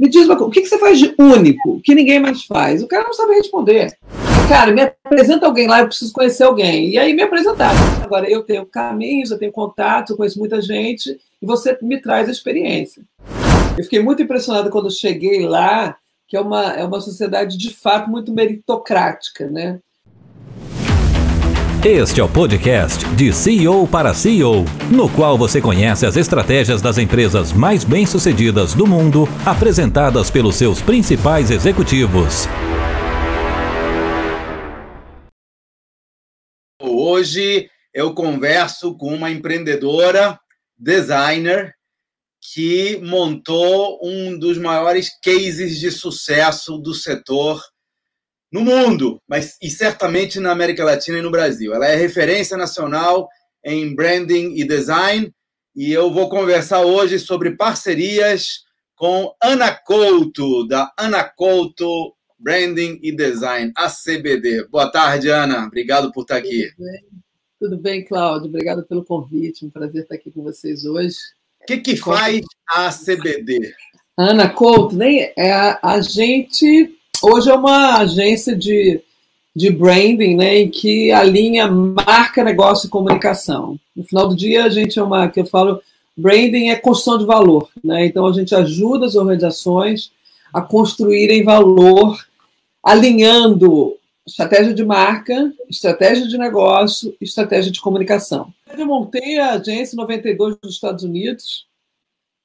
Me diz uma coisa, o que você faz de único, que ninguém mais faz? O cara não sabe responder. Cara, me apresenta alguém lá, eu preciso conhecer alguém. E aí me apresentar. Agora, eu tenho caminhos, eu tenho contatos, eu conheço muita gente, e você me traz a experiência. Eu fiquei muito impressionada quando cheguei lá, que é uma, é uma sociedade de fato muito meritocrática, né? Este é o podcast de CEO para CEO, no qual você conhece as estratégias das empresas mais bem-sucedidas do mundo, apresentadas pelos seus principais executivos. Hoje eu converso com uma empreendedora, designer, que montou um dos maiores cases de sucesso do setor no mundo, mas e certamente na América Latina e no Brasil. Ela é referência nacional em branding e design e eu vou conversar hoje sobre parcerias com Ana Couto, da Ana Couto Branding e Design, ACBD. Boa tarde, Ana. Obrigado por estar aqui. Tudo bem, Tudo bem Cláudio? Obrigado pelo convite. Um prazer estar aqui com vocês hoje. O que, que faz a ACBD? Ana Couto, nem é a, a gente hoje é uma agência de, de branding, né, em que alinha marca, negócio e comunicação. No final do dia, a gente é uma, que eu falo, branding é construção de valor, né? Então a gente ajuda as organizações a construírem valor, alinhando estratégia de marca, estratégia de negócio, estratégia de comunicação. Eu montei a agência em 92 nos Estados Unidos,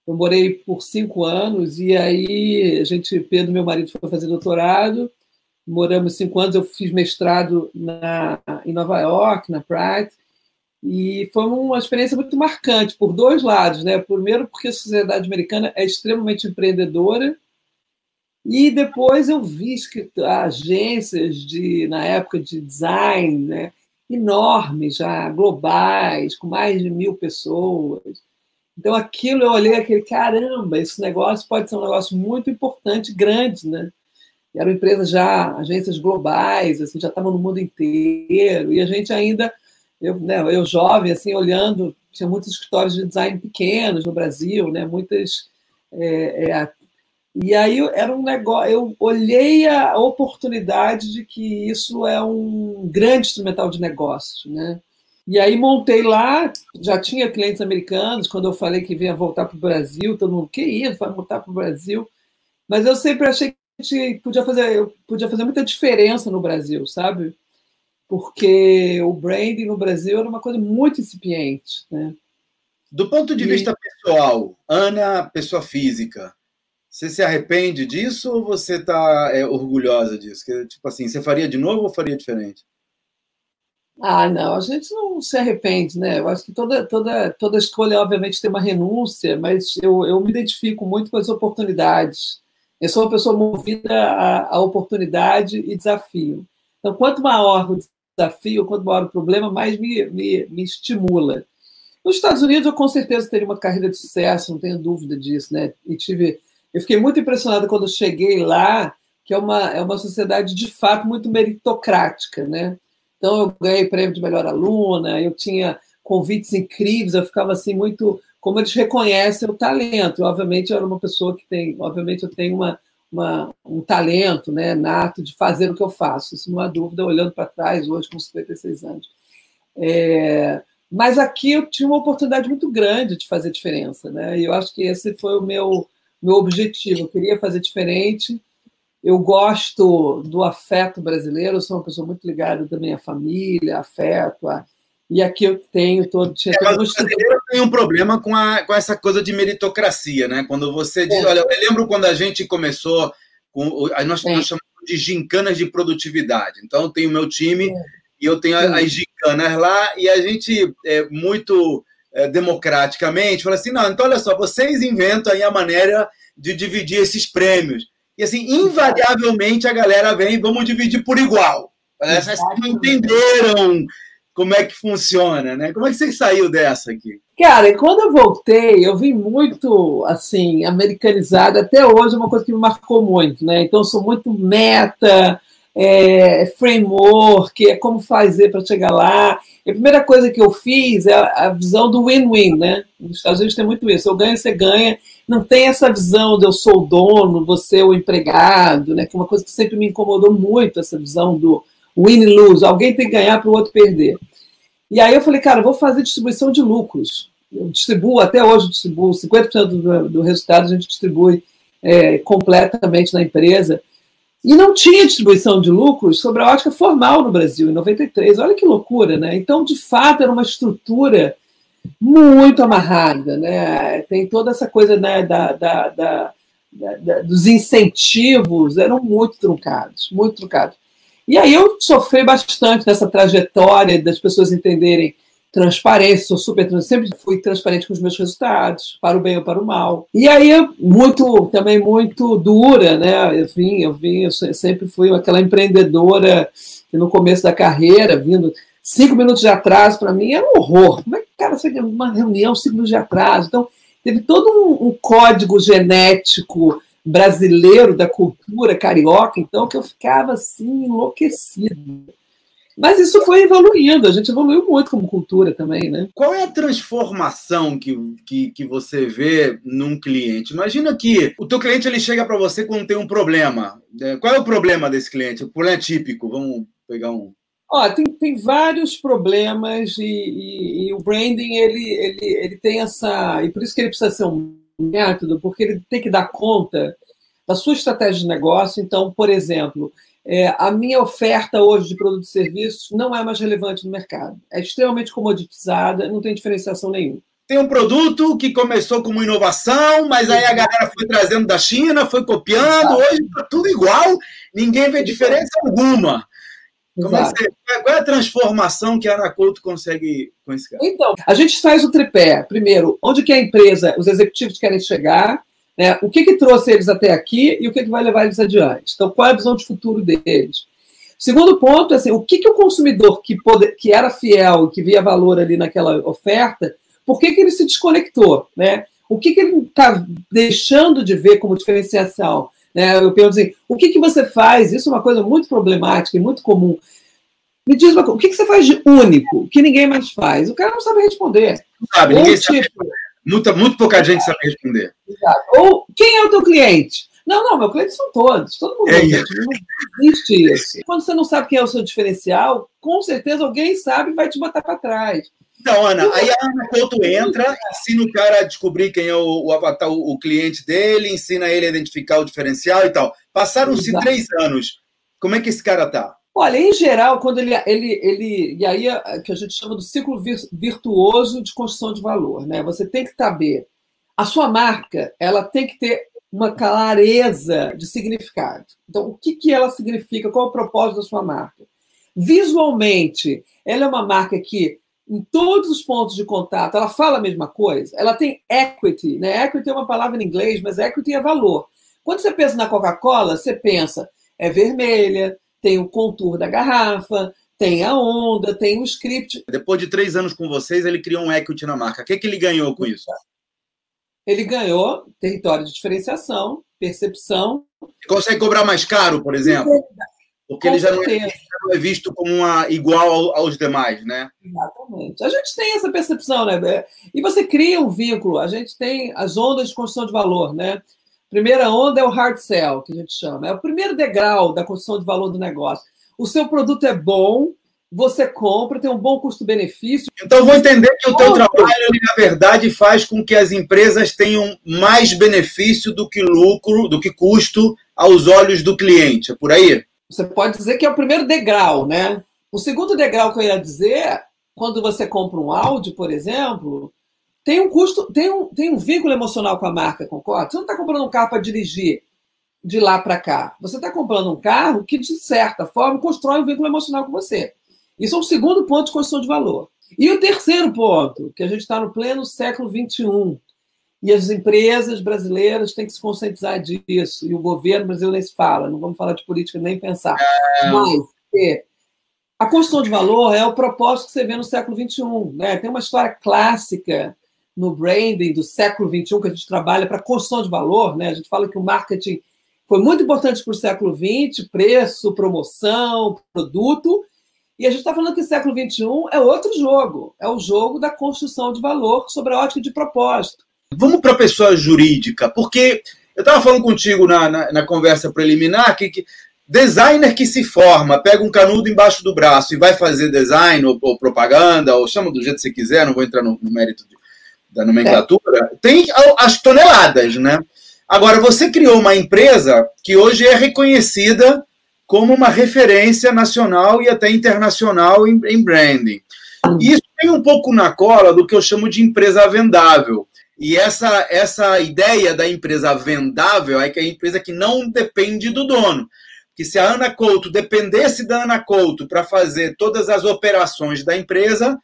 eu morei por cinco anos e aí a gente, Pedro, meu marido, foi fazer doutorado. Moramos cinco anos. Eu fiz mestrado na, em Nova York, na Pratt, e foi uma experiência muito marcante por dois lados, né? Primeiro, porque a sociedade americana é extremamente empreendedora, e depois eu vi que agências de na época de design, né? enormes já, globais, com mais de mil pessoas então, aquilo eu olhei aquele, caramba, esse negócio pode ser um negócio muito importante, grande, né? E eram empresas já, agências globais, assim, já estavam no mundo inteiro, e a gente ainda, eu, né, eu jovem, assim, olhando, tinha muitos escritórios de design pequenos no Brasil, né? Muitas. É, é, e aí era um negócio, eu olhei a oportunidade de que isso é um grande instrumental de negócio, né? E aí montei lá, já tinha clientes americanos, quando eu falei que vinha voltar para o Brasil, todo mundo, que isso, vai voltar para o Brasil. Mas eu sempre achei que a gente podia fazer, podia fazer muita diferença no Brasil, sabe? Porque o branding no Brasil era uma coisa muito incipiente, né? Do ponto de e... vista pessoal, Ana, pessoa física, você se arrepende disso ou você está é, orgulhosa disso? Que, tipo assim, você faria de novo ou faria diferente? Ah, não, a gente não se arrepende, né? Eu acho que toda, toda, toda escolha, obviamente, tem uma renúncia, mas eu, eu me identifico muito com as oportunidades. Eu sou uma pessoa movida a, a oportunidade e desafio. Então, quanto maior o desafio, quanto maior o problema, mais me, me, me estimula. Nos Estados Unidos, eu com certeza teria uma carreira de sucesso, não tenho dúvida disso, né? E tive, eu fiquei muito impressionada quando cheguei lá, que é uma, é uma sociedade de fato muito meritocrática, né? Então, eu ganhei prêmio de melhor aluna, eu tinha convites incríveis, eu ficava assim muito. Como eles reconhecem o talento. Eu, obviamente, eu era uma pessoa que tem. Obviamente, eu tenho uma, uma, um talento né, nato de fazer o que eu faço. Isso não há dúvida, olhando para trás, hoje, com 56 anos. É, mas aqui eu tinha uma oportunidade muito grande de fazer diferença. Né? E eu acho que esse foi o meu, meu objetivo. Eu queria fazer diferente eu gosto do afeto brasileiro, eu sou uma pessoa muito ligada também à família, afeto, a... e aqui eu tenho todo. É, todo brasileiro tem um problema com, a, com essa coisa de meritocracia, né? Quando você diz, é. olha, eu lembro quando a gente começou, com, nós, é. nós chamamos de gincanas de produtividade. Então, eu tenho o meu time é. e eu tenho as gincanas lá, e a gente, é, muito é, democraticamente, fala assim: não, então olha só, vocês inventam aí a maneira de dividir esses prêmios. E assim, invariavelmente a galera vem, vamos dividir por igual. Parece que não entenderam como é que funciona, né? Como é que você saiu dessa aqui? Cara, quando eu voltei, eu vim muito, assim, americanizada. Até hoje é uma coisa que me marcou muito, né? Então, eu sou muito meta, é, framework, é como fazer para chegar lá. E a primeira coisa que eu fiz é a visão do win-win, né? Nos Estados Unidos tem muito isso. Eu ganho, você ganha. Não tem essa visão de eu sou o dono, você é o empregado, né? Que é uma coisa que sempre me incomodou muito, essa visão do win-lose, alguém tem que ganhar para o outro perder. E aí eu falei, cara, vou fazer distribuição de lucros. Eu distribuo, até hoje distribuo, 50% do, do resultado a gente distribui é, completamente na empresa. E não tinha distribuição de lucros sobre a ótica formal no Brasil, em 93. Olha que loucura, né? Então, de fato, era uma estrutura muito amarrada, né? Tem toda essa coisa né, da, da, da, da, dos incentivos, eram muito truncados, muito truncados. E aí eu sofri bastante nessa trajetória das pessoas entenderem transparência, sou super sempre fui transparente com os meus resultados, para o bem ou para o mal. E aí muito também muito dura, né? Eu vim, eu vim, eu sempre fui aquela empreendedora que no começo da carreira, vindo cinco minutos de atraso para mim era um horror. Como é que cara você uma reunião cinco minutos de atraso? Então teve todo um, um código genético brasileiro da cultura carioca, então que eu ficava assim enlouquecido. Mas isso foi evoluindo, a gente evoluiu muito como cultura também, né? Qual é a transformação que, que, que você vê num cliente? Imagina que o teu cliente ele chega para você quando tem um problema. É, qual é o problema desse cliente? O problema é típico, vamos pegar um... Ó, tem, tem vários problemas e, e, e, o branding ele, ele, ele tem essa... E por isso que ele precisa ser um método, porque ele tem que dar conta da sua estratégia de negócio. Então, por exemplo, é, a minha oferta hoje de produtos e serviços não é mais relevante no mercado. É extremamente comoditizada, não tem diferenciação nenhuma. Tem um produto que começou como inovação, mas aí a galera foi trazendo da China, foi copiando, hoje está tudo igual, ninguém vê diferença alguma. É, qual é a transformação que a Anacolto consegue com esse cara? Então, a gente faz o tripé. Primeiro, onde que a empresa, os executivos querem chegar, né? O que, que trouxe eles até aqui e o que, que vai levar eles adiante? Então, qual é a visão de futuro deles? Segundo ponto, assim, o que, que o consumidor que, pode, que era fiel, que via valor ali naquela oferta, por que, que ele se desconectou? Né? O que, que ele está deixando de ver como diferenciação? Né? Eu pergunto assim, o que, que você faz? Isso é uma coisa muito problemática e muito comum. Me diz uma coisa, o que, que você faz de único, que ninguém mais faz? O cara não sabe responder. Não sabe, ninguém tipo, sabe. Muita, muito pouca gente sabe responder. Exato. Ou quem é o teu cliente? Não, não, meu cliente são todos, todo mundo. É isso. Não existe isso. Quando você não sabe quem é o seu diferencial, com certeza alguém sabe e vai te botar para trás. Então, Ana, aí a Ana Couto entra, ensina o cara a descobrir quem é o, o avatar, o, o, cliente dele, ensina ele a identificar o diferencial e tal. Passaram-se três anos. Como é que esse cara tá? Olha, em geral, quando ele, ele, ele. E aí é que a gente chama do ciclo virtuoso de construção de valor. Né? Você tem que saber. A sua marca ela tem que ter uma clareza de significado. Então, o que, que ela significa? Qual é o propósito da sua marca? Visualmente, ela é uma marca que, em todos os pontos de contato, ela fala a mesma coisa. Ela tem equity. Né? Equity é uma palavra em inglês, mas equity é valor. Quando você pensa na Coca-Cola, você pensa é vermelha, tem o contour da garrafa, tem a onda, tem o script. Depois de três anos com vocês, ele criou um equity na marca. O que, que ele ganhou com isso? Ele ganhou território de diferenciação, percepção. Consegue cobrar mais caro, por exemplo? Porque com ele já não, é, não é, visto como uma, igual aos demais, né? Exatamente. A gente tem essa percepção, né? E você cria um vínculo. A gente tem as ondas de construção de valor, né? Primeira onda é o hard sell, que a gente chama. É o primeiro degrau da construção de valor do negócio. O seu produto é bom, você compra, tem um bom custo-benefício. Então, vou entender que o teu trabalho, na verdade, faz com que as empresas tenham mais benefício do que lucro, do que custo aos olhos do cliente. É por aí? Você pode dizer que é o primeiro degrau, né? O segundo degrau que eu ia dizer, quando você compra um áudio, por exemplo, tem um custo, tem um, tem um vínculo emocional com a marca, concorda? Você não está comprando um carro para dirigir de lá para cá. Você está comprando um carro que, de certa forma, constrói um vínculo emocional com você. Isso é o segundo ponto de construção de valor. E o terceiro ponto, que a gente está no pleno século XXI, e as empresas brasileiras têm que se conscientizar disso, e o governo brasileiro nem se fala, não vamos falar de política nem pensar. É... Mas é, a construção de valor é o propósito que você vê no século XXI. Né? Tem uma história clássica no branding do século XXI, que a gente trabalha para construção de valor, né? A gente fala que o marketing foi muito importante para o século XX, preço, promoção, produto, e a gente está falando que o século XXI é outro jogo, é o jogo da construção de valor sobre a ótica de propósito. Vamos para a pessoa jurídica, porque eu estava falando contigo na, na, na, conversa preliminar que, que designer que se forma, pega um canudo embaixo do braço e vai fazer design ou, ou propaganda, ou chama do jeito que você quiser, não vou entrar no, no mérito de, da nomenclatura, é. tem as toneladas, né? Agora, você criou uma empresa que hoje é reconhecida como uma referência nacional e até internacional em, em branding. Isso vem um pouco na cola do que eu chamo de empresa vendável. E essa, essa ideia da empresa vendável é que é a empresa que não depende do dono. Que se a Ana Couto dependesse da Ana Couto para fazer todas as operações da empresa,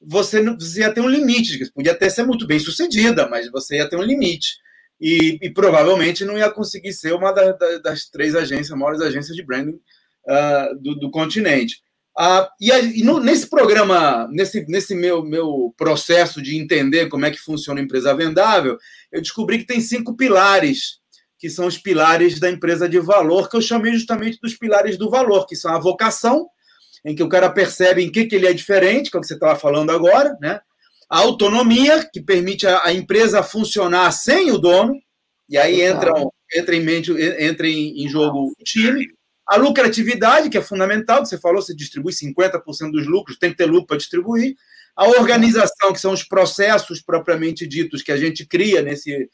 você, não, você ia ter um limite. Podia até ser muito bem sucedida, mas você ia ter um limite. E, e provavelmente não ia conseguir ser uma da, da, das três agências, maiores agências de branding uh, do, do continente. Ah, e, e no, nesse programa, nesse, nesse meu, meu processo de entender como é que funciona a empresa vendável, eu descobri que tem cinco pilares, que são os pilares da empresa de valor, que eu chamei justamente dos pilares do valor, que são a vocação, em que o cara percebe em que, que ele é diferente, que é o que você estava falando agora, né? A autonomia, que permite a, a empresa funcionar sem o dono, e aí entra, entra, em, mente, entra em, em jogo o time. A lucratividade, que é fundamental, você falou, você distribui 50% dos lucros, tem que ter lucro para distribuir. A organização, que são os processos propriamente ditos que a gente cria nesse,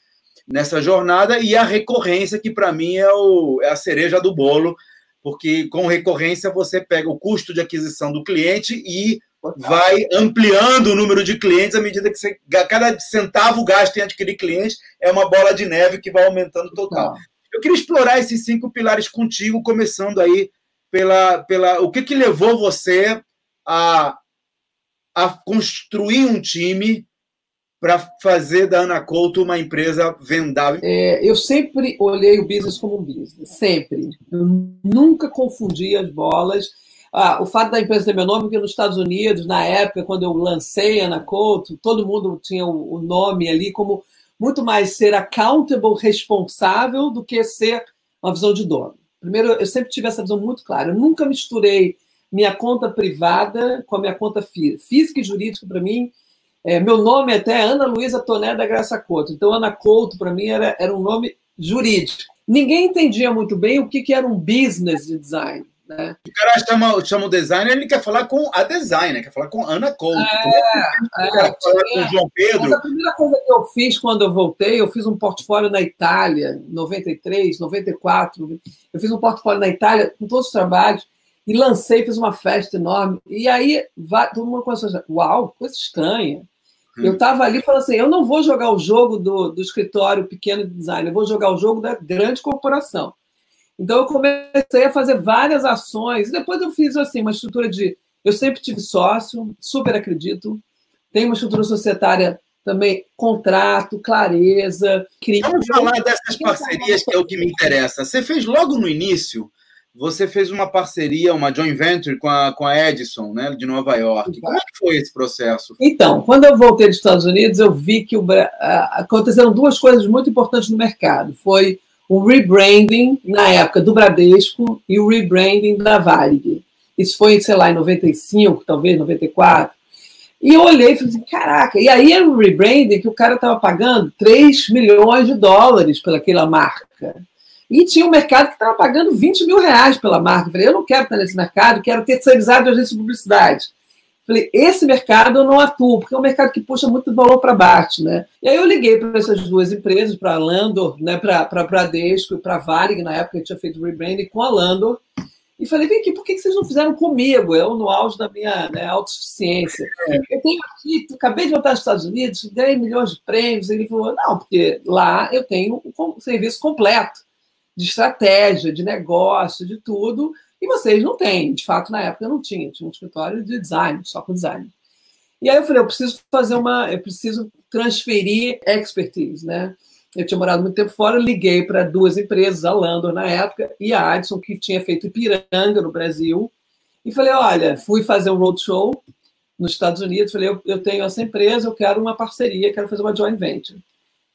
nessa jornada, e a recorrência, que para mim é, o, é a cereja do bolo, porque com recorrência você pega o custo de aquisição do cliente e vai ampliando o número de clientes à medida que você, cada centavo gasto em adquirir clientes é uma bola de neve que vai aumentando total. Eu queria explorar esses cinco pilares contigo, começando aí pela, pela o que, que levou você a, a construir um time para fazer da Ana Couto uma empresa vendável? É, eu sempre olhei o business como um business, sempre. Eu nunca confundi as bolas. Ah, o fato da empresa ter meu nome, porque nos Estados Unidos, na época, quando eu lancei a Ana Couto, todo mundo tinha o, o nome ali como muito mais ser accountable, responsável, do que ser uma visão de dono. Primeiro, eu sempre tive essa visão muito clara. Eu nunca misturei minha conta privada com a minha conta física. E jurídica, para mim, é, meu nome até é Ana Luísa Toné da Graça Couto. Então, Ana Couto, para mim, era, era um nome jurídico. Ninguém entendia muito bem o que, que era um business de design. Né? O cara chama, chama o designer, ele quer falar com a designer, quer falar com Ana Couto. É, é, falar com João Pedro. Mas a primeira coisa que eu fiz quando eu voltei, eu fiz um portfólio na Itália, 93, 94. Eu fiz um portfólio na Itália com todos os trabalhos e lancei, fiz uma festa enorme. E aí todo mundo começou a dizer, uau, coisa estranha. Hum. Eu estava ali falando assim: eu não vou jogar o jogo do, do escritório pequeno de design, eu vou jogar o jogo da grande corporação. Então eu comecei a fazer várias ações. Depois eu fiz assim uma estrutura de, eu sempre tive sócio, super acredito. Tem uma estrutura societária também, contrato, clareza. Crítica. Vamos falar dessas parcerias que é o que me interessa. Você fez logo no início. Você fez uma parceria, uma joint venture com a, com a Edison, né, de Nova York. Como é que foi esse processo? Então, quando eu voltei dos Estados Unidos, eu vi que o, aconteceram duas coisas muito importantes no mercado. Foi o rebranding, na época, do Bradesco e o rebranding da Varig. Isso foi, sei lá, em 95, talvez, 94. E eu olhei e falei assim, caraca, e aí era um rebranding que o cara estava pagando 3 milhões de dólares pelaquela marca. E tinha um mercado que estava pagando 20 mil reais pela marca. Eu falei, eu não quero estar nesse mercado, quero terceirizado de agência de publicidade. Falei, esse mercado eu não atuo, porque é um mercado que puxa muito valor para baixo, né? E aí eu liguei para essas duas empresas, para a Landor, né, para a Bradesco e para a Varig, na época eu tinha feito rebranding com a Landor, e falei, vem aqui, por que vocês não fizeram comigo? Eu no auge da minha né, autossuficiência. É. Eu tenho aqui, acabei de voltar aos Estados Unidos, ganhei milhões de prêmios. Ele falou, não, porque lá eu tenho um serviço completo de estratégia, de negócio, de tudo, e vocês não têm. De fato, na época eu não tinha, tinha um escritório de design, só com design. E aí eu falei, eu preciso fazer uma, eu preciso transferir expertise, né? Eu tinha morado muito tempo fora, liguei para duas empresas, a Landor na época e a Adson, que tinha feito Ipiranga no Brasil, e falei, olha, fui fazer um roadshow nos Estados Unidos, falei, eu, eu tenho essa empresa, eu quero uma parceria, quero fazer uma joint venture.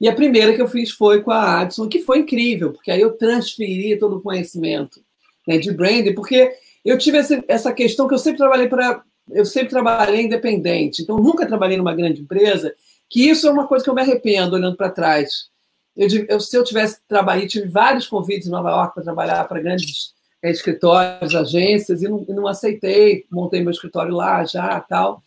E a primeira que eu fiz foi com a Adson, que foi incrível, porque aí eu transferi todo o conhecimento né, de branding, porque eu tive essa, essa questão que eu sempre trabalhei para. Eu sempre trabalhei independente, então nunca trabalhei numa grande empresa que isso é uma coisa que eu me arrependo olhando para trás. Eu, eu, se eu tivesse trabalhado, tive vários convites em Nova York para trabalhar para grandes é, escritórios, agências, e não, e não aceitei, montei meu escritório lá já tal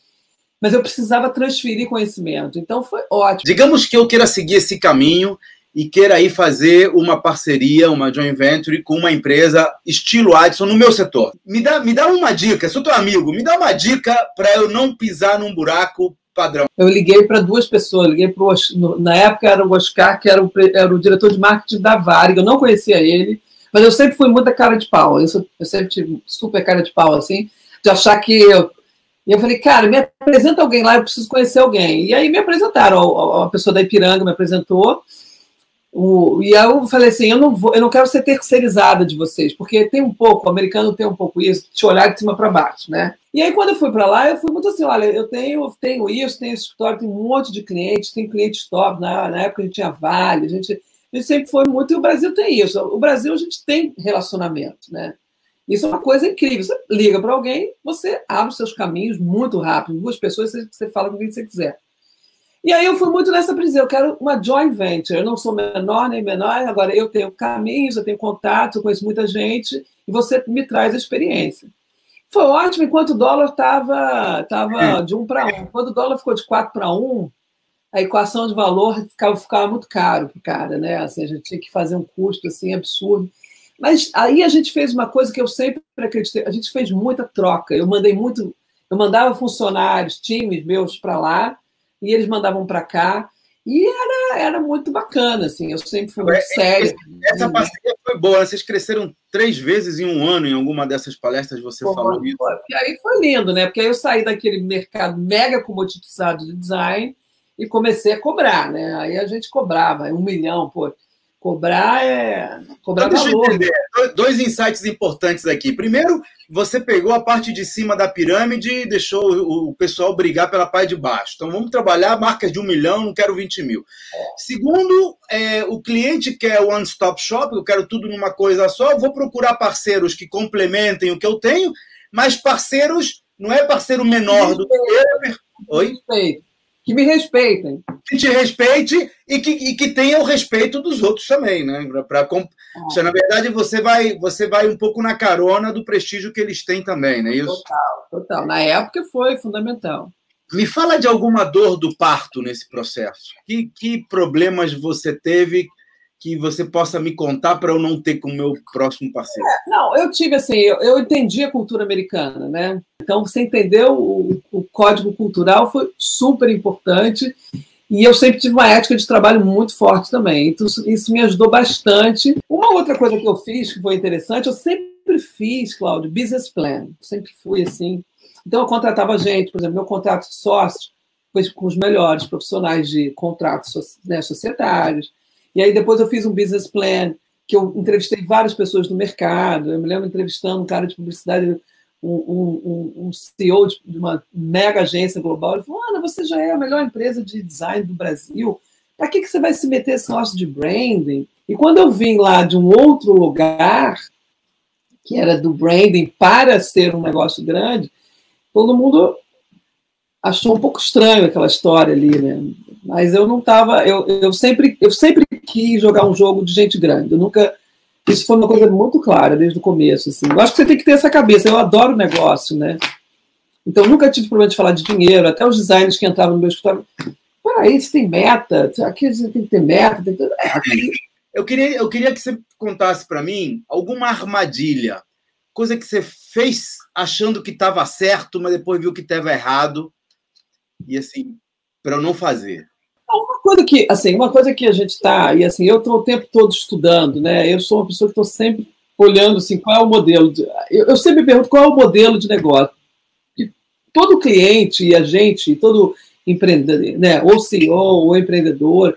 mas eu precisava transferir conhecimento. Então foi ótimo. Digamos que eu queira seguir esse caminho e queira aí fazer uma parceria, uma joint venture com uma empresa estilo Adson no meu setor. Me dá, me dá uma dica, sou teu amigo, me dá uma dica para eu não pisar num buraco padrão. Eu liguei para duas pessoas, liguei pro, na época era o Oscar, que era o, era o diretor de marketing da Varig, eu não conhecia ele, mas eu sempre fui muita cara de pau, eu, eu sempre tive super cara de pau, assim, de achar que eu, e eu falei, cara, me apresenta alguém lá, eu preciso conhecer alguém. E aí me apresentaram, a pessoa da Ipiranga me apresentou. O, e eu falei assim, eu não vou, eu não quero ser terceirizada de vocês, porque tem um pouco, o americano tem um pouco isso, te olhar de cima para baixo, né? E aí quando eu fui para lá, eu fui muito assim, olha, eu tenho, tenho isso, tenho esse escritório, tenho um monte de clientes, tem clientes top, na, na época a gente tinha Vale, a gente, a gente sempre foi muito, e o Brasil tem isso. O Brasil a gente tem relacionamento, né? Isso é uma coisa incrível. Você liga para alguém, você abre os seus caminhos muito rápido. Duas pessoas, você fala com quem você quiser. E aí eu fui muito nessa prisão. Eu quero uma joint venture. Eu não sou menor nem menor. Agora eu tenho caminhos, eu tenho contato, eu conheço muita gente e você me traz a experiência. Foi ótimo enquanto o dólar estava tava de um para um. Quando o dólar ficou de quatro para um, a equação de valor ficava, ficava muito caro para o cara, né? Assim, a gente tinha que fazer um custo assim absurdo. Mas aí a gente fez uma coisa que eu sempre acreditei, a gente fez muita troca. Eu mandei muito, eu mandava funcionários, times meus para lá, e eles mandavam para cá. E era, era muito bacana, assim, eu sempre fui muito é, sério. Essa parceria foi boa, vocês cresceram três vezes em um ano em alguma dessas palestras, você Pô, falou isso. E aí foi lindo, né? Porque aí eu saí daquele mercado mega comoditizado de design e comecei a cobrar, né? Aí a gente cobrava um milhão, pô. Cobrar é. Cobrar então, valor. Dois insights importantes aqui. Primeiro, você pegou a parte de cima da pirâmide e deixou o pessoal brigar pela parte de baixo. Então, vamos trabalhar marcas de um milhão, não quero 20 mil. Segundo, é, o cliente quer one-stop shop, eu quero tudo numa coisa só, eu vou procurar parceiros que complementem o que eu tenho, mas parceiros, não é parceiro menor do que eu. Oi? Que me respeitem. Que te respeite e que, e que tenha o respeito dos outros também, né? Pra, pra, ah. Na verdade, você vai, você vai um pouco na carona do prestígio que eles têm também, não é isso? Total, total. Na época foi fundamental. Me fala de alguma dor do parto nesse processo. Que, que problemas você teve que você possa me contar para eu não ter com o meu próximo parceiro? É, não, eu tive assim, eu, eu, entendi a cultura americana, né? Então, você entendeu o, o código cultural foi super importante e eu sempre tive uma ética de trabalho muito forte também. Então, isso me ajudou bastante. Uma outra coisa que eu fiz que foi interessante, eu sempre fiz, Cláudio, business plan. Sempre fui assim. Então, eu contratava gente, por exemplo, meu contrato de sócio foi com os melhores profissionais de contratos né, societários e aí depois eu fiz um business plan, que eu entrevistei várias pessoas do mercado. Eu me lembro entrevistando um cara de publicidade, um, um, um CEO de uma mega agência global. Ele falou: Ana, você já é a melhor empresa de design do Brasil. Para que, que você vai se meter esse negócio de branding? E quando eu vim lá de um outro lugar, que era do branding para ser um negócio grande, todo mundo achou um pouco estranho aquela história ali, né? Mas eu não estava, eu, eu sempre, eu sempre quis jogar um jogo de gente grande. Eu nunca, isso foi uma coisa muito clara desde o começo. Assim. Eu acho que você tem que ter essa cabeça. Eu adoro negócio, né? Então nunca tive problema de falar de dinheiro. Até os designers que entravam no meu escritório, peraí, você tem meta? Aqui você tem que ter meta. Tem que ter... É, eu queria, eu queria que você contasse para mim alguma armadilha, coisa que você fez achando que estava certo, mas depois viu que estava errado e assim, para não fazer? Uma coisa que, assim, uma coisa que a gente está, e assim, eu estou o tempo todo estudando, né? Eu sou uma pessoa que estou sempre olhando assim, qual é o modelo. De, eu, eu, sempre pergunto qual é o modelo de negócio. E todo cliente e a gente, todo empreendedor, né? Ou CEO, ou empreendedor,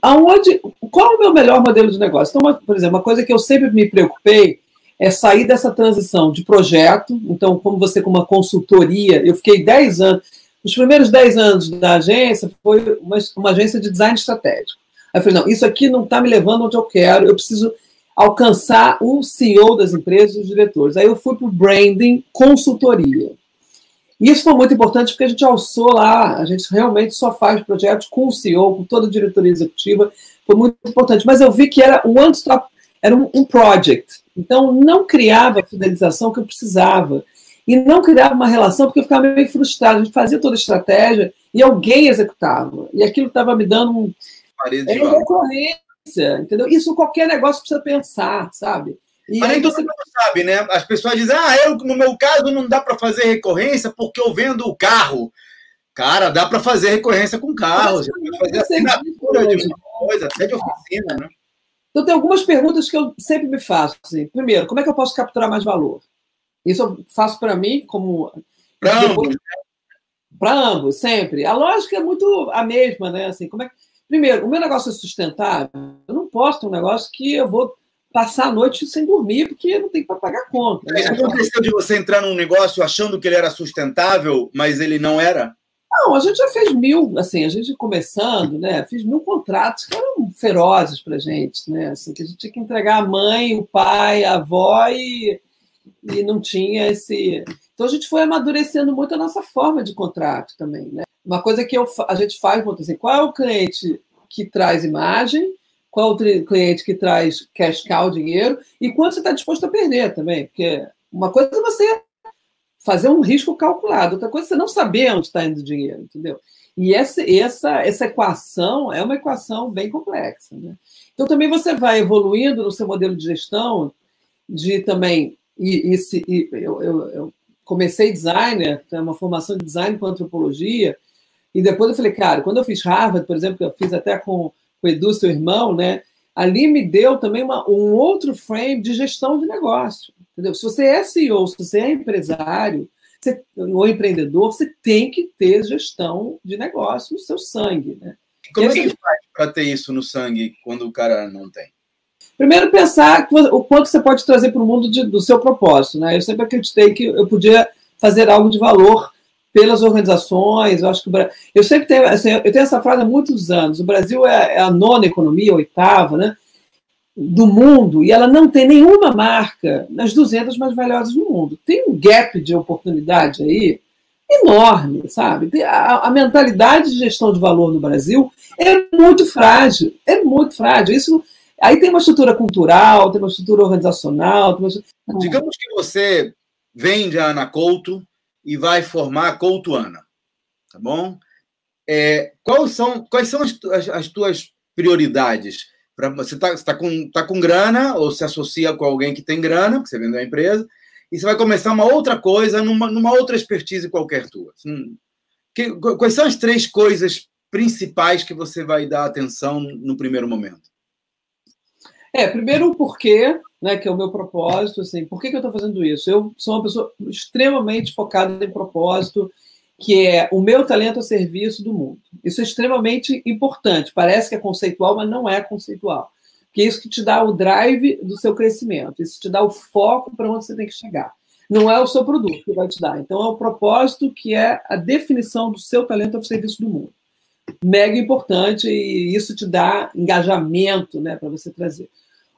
aonde, qual é o meu melhor modelo de negócio? Então, uma, por exemplo, uma coisa que eu sempre me preocupei é sair dessa transição de projeto. Então, como você com uma consultoria, eu fiquei 10 anos os primeiros 10 anos da agência foi uma, uma agência de design estratégico. Aí eu falei, não, isso aqui não está me levando onde eu quero, eu preciso alcançar o CEO das empresas, os diretores. Aí eu fui para o branding consultoria. E isso foi muito importante porque a gente alçou lá, a gente realmente só faz projetos com o CEO, com toda a diretoria executiva, foi muito importante. Mas eu vi que era um one-stop, era um, um project. Então, não criava a fidelização que eu precisava. E não criava uma relação, porque eu ficava meio frustrado. A gente fazia toda a estratégia e alguém executava. E aquilo estava me dando um. Parede é recorrência, entendeu? Isso qualquer negócio precisa pensar, sabe? E Mas nem todo mundo sabe, né? As pessoas dizem, ah, eu, no meu caso, não dá para fazer recorrência porque eu vendo o carro. Cara, dá para fazer recorrência com carro. Você pode fazer assinatura de uma coisa, até de oficina, né? Então, tem algumas perguntas que eu sempre me faço. Assim. Primeiro, como é que eu posso capturar mais valor? Isso eu faço para mim, como. Para ambos. Para ambos, sempre. A lógica é muito a mesma, né? Assim, como é que... Primeiro, o meu negócio é sustentável. Eu não posso ter um negócio que eu vou passar a noite sem dormir, porque não tem para pagar conta. Né? aconteceu de você entrar num negócio achando que ele era sustentável, mas ele não era? Não, a gente já fez mil, assim, a gente começando, né? Fiz mil contratos que eram ferozes para gente, né? Assim, que a gente tinha que entregar a mãe, o pai, a avó e, e não tinha esse. Então a gente foi amadurecendo muito a nossa forma de contrato também, né? Uma coisa que eu, a gente faz muito assim, qual é o cliente que traz imagem, qual é o cliente que traz cash cow, dinheiro, e quanto você está disposto a perder também, porque uma coisa é você fazer um risco calculado. Outra coisa é você não saber onde está indo o dinheiro, entendeu? E essa, essa, essa equação é uma equação bem complexa. Né? Então, também você vai evoluindo no seu modelo de gestão, de também. E, e, e eu, eu, eu, comecei designer, uma formação de design com antropologia, e depois eu falei, cara, quando eu fiz Harvard, por exemplo, que eu fiz até com, com o Edu, seu irmão, né? Ali me deu também uma, um outro frame de gestão de negócio. Entendeu? Se você é CEO, se você é empresário você, ou empreendedor, você tem que ter gestão de negócio no seu sangue. Né? Como é que faz para ter isso no sangue quando o cara não tem? Primeiro, pensar o quanto você pode trazer para o mundo de, do seu propósito. Né? Eu sempre acreditei que eu podia fazer algo de valor pelas organizações. Eu acho que Brasil, eu sempre tenho, assim, eu tenho essa frase há muitos anos. O Brasil é, é a nona economia, a oitava, né? do mundo e ela não tem nenhuma marca nas 200 mais valiosas do mundo. Tem um gap de oportunidade aí enorme, sabe? A, a, mentalidade de gestão de valor no Brasil é muito frágil, é muito frágil. Isso aí tem uma estrutura cultural, tem uma estrutura organizacional. Uma estrutura... Digamos que você vende a Ana Couto e vai formar a Couto Ana, tá bom? É, quais são quais são as, as, as tuas prioridades? Pra, você está tá com, tá com grana, ou se associa com alguém que tem grana, porque você vendeu a empresa, e você vai começar uma outra coisa, numa, numa outra expertise qualquer tua. Hum. Que, quais são as três coisas principais que você vai dar atenção no primeiro momento? É, primeiro o porquê, né, que é o meu propósito, assim, por que, que eu estou fazendo isso? Eu sou uma pessoa extremamente focada em propósito, que é o meu talento a serviço do mundo. Isso é extremamente importante. Parece que é conceitual, mas não é conceitual. Porque é isso que te dá o drive do seu crescimento, isso te dá o foco para onde você tem que chegar. Não é o seu produto que vai te dar. Então, é o propósito que é a definição do seu talento ao serviço do mundo. Mega importante e isso te dá engajamento né, para você trazer.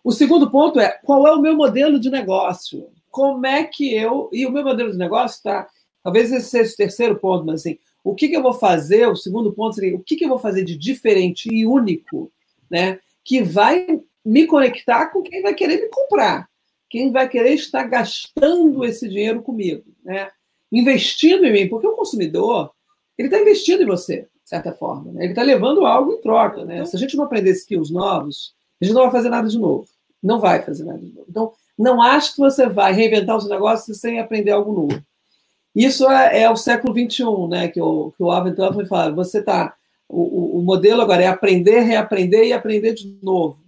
O segundo ponto é qual é o meu modelo de negócio? Como é que eu. E o meu modelo de negócio está Talvez esse seja o terceiro ponto, mas assim, o que, que eu vou fazer? O segundo ponto seria o que, que eu vou fazer de diferente e único, né? Que vai me conectar com quem vai querer me comprar, quem vai querer estar gastando esse dinheiro comigo, né? Investindo em mim, porque o consumidor ele está investindo em você, de certa forma. Né? Ele está levando algo em troca, né? Se a gente não aprender skills novos, a gente não vai fazer nada de novo. Não vai fazer nada de novo. Então, não acho que você vai reinventar os negócios sem aprender algo novo. Isso é, é o século XXI, né? Que o, que o Alvin Toffler. Você tá. O, o, modelo agora é aprender, reaprender e aprender de novo.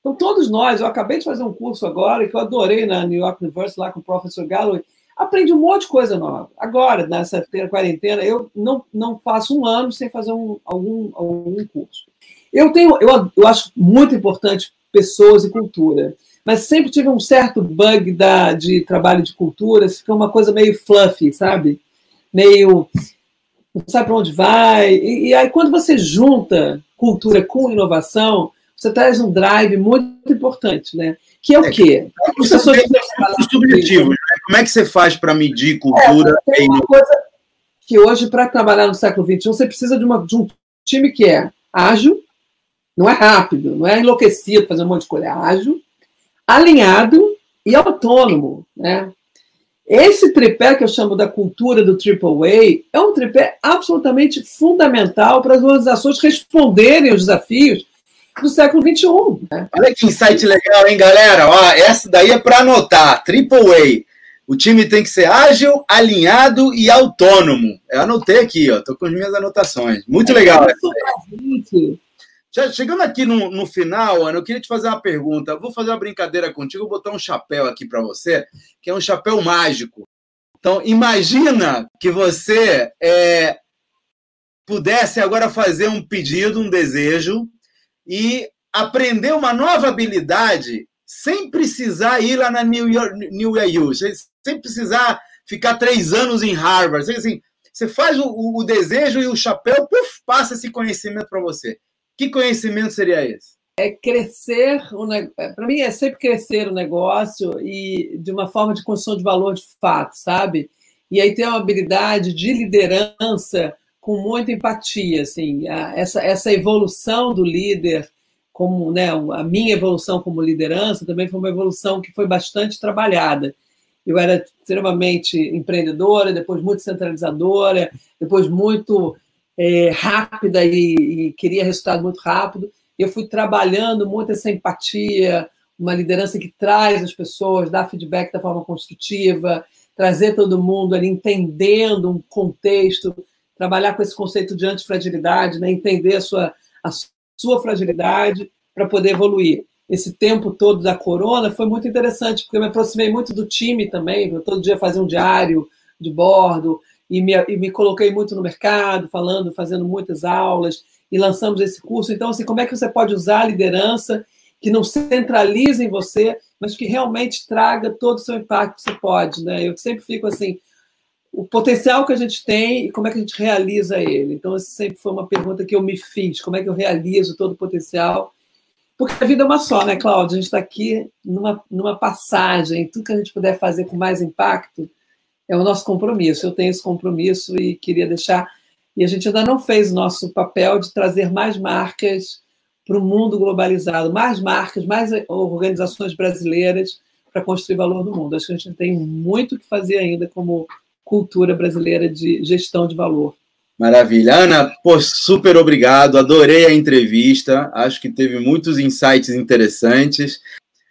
Então, todos nós, eu acabei de fazer um curso agora que eu adorei na New York University, lá com o professor Galloway, aprendi um monte de coisa nova. Agora, nessa quarentena, eu não, não faço um ano sem fazer um, algum, algum curso. Eu tenho, eu, eu acho muito importante pessoas e cultura mas sempre tive um certo bug da, de trabalho de cultura, fica uma coisa meio fluffy, sabe? Meio. Não sabe para onde vai. E, e, aí, quando você junta cultura com inovação, você traz um drive muito importante, né? Que é o quê? É, Os objetivos, né? Como é que você faz para medir cultura? É, tem uma coisa que hoje, para trabalhar no século XXI, você precisa de, uma, de um time que é ágil, não é rápido, não é enlouquecido, fazer um monte de coisa, é ágil, alinhado e autônomo. Né? Esse tripé que eu chamo da cultura do Triple A é um tripé absolutamente fundamental para as organizações responderem aos desafios do século XXI. Né? Olha que insight legal, hein, galera? Ó, essa daí é para anotar. Triple A. O time tem que ser ágil, alinhado e autônomo. Eu anotei aqui, ó. Tô com as minhas anotações. Muito é legal. Já chegando aqui no, no final, Ana, eu queria te fazer uma pergunta. Vou fazer uma brincadeira contigo, vou botar um chapéu aqui para você, que é um chapéu mágico. Então, imagina que você é, pudesse agora fazer um pedido, um desejo, e aprender uma nova habilidade sem precisar ir lá na New York, New York sem precisar ficar três anos em Harvard. Assim, você faz o, o desejo e o chapéu, puff, passa esse conhecimento para você. Que conhecimento seria esse? É crescer, para mim é sempre crescer o negócio e de uma forma de construção de valor de fato, sabe? E aí ter uma habilidade de liderança com muita empatia, assim, essa, essa evolução do líder, como né, a minha evolução como liderança também foi uma evolução que foi bastante trabalhada. Eu era extremamente empreendedora, depois muito centralizadora, depois muito é, rápida e, e, queria resultado muito rápido. Eu fui trabalhando muito essa empatia, uma liderança que traz as pessoas, dá feedback da forma construtiva, trazer todo mundo ali entendendo um contexto, trabalhar com esse conceito de antifragilidade, né? entender a sua, a sua fragilidade para poder evoluir. Esse tempo todo da corona foi muito interessante, porque eu me aproximei muito do time também, eu todo dia fazia um diário de bordo, e me, e me coloquei muito no mercado, falando, fazendo muitas aulas, e lançamos esse curso. Então, assim, como é que você pode usar a liderança que não centralize em você, mas que realmente traga todo o seu impacto que você pode, né? Eu sempre fico assim, o potencial que a gente tem e como é que a gente realiza ele. Então, essa sempre foi uma pergunta que eu me fiz, como é que eu realizo todo o potencial? Porque a vida é uma só, né, Cláudia? A gente está aqui numa, numa passagem, tudo que a gente puder fazer com mais impacto, é o nosso compromisso. Eu tenho esse compromisso e queria deixar. E a gente ainda não fez o nosso papel de trazer mais marcas para o mundo globalizado, mais marcas, mais organizações brasileiras para construir valor no mundo. Acho que a gente tem muito que fazer ainda como cultura brasileira de gestão de valor. Maravilha. Ana, pô, super obrigado. Adorei a entrevista. Acho que teve muitos insights interessantes.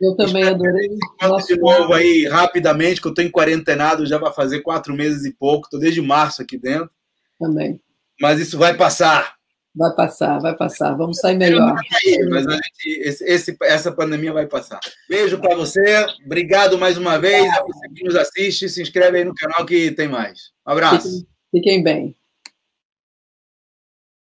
Eu também adorei. Nosso de novo aí, rapidamente, que eu estou em quarentenado, já vai fazer quatro meses e pouco, estou desde março aqui dentro. Também. Mas isso vai passar. Vai passar, vai passar. Vamos sair melhor. mas a gente, esse, esse, essa pandemia vai passar. Beijo para você. Obrigado mais uma vez. A você que nos assiste, se inscreve aí no canal que tem mais. Um abraço. Fiquem, fiquem bem.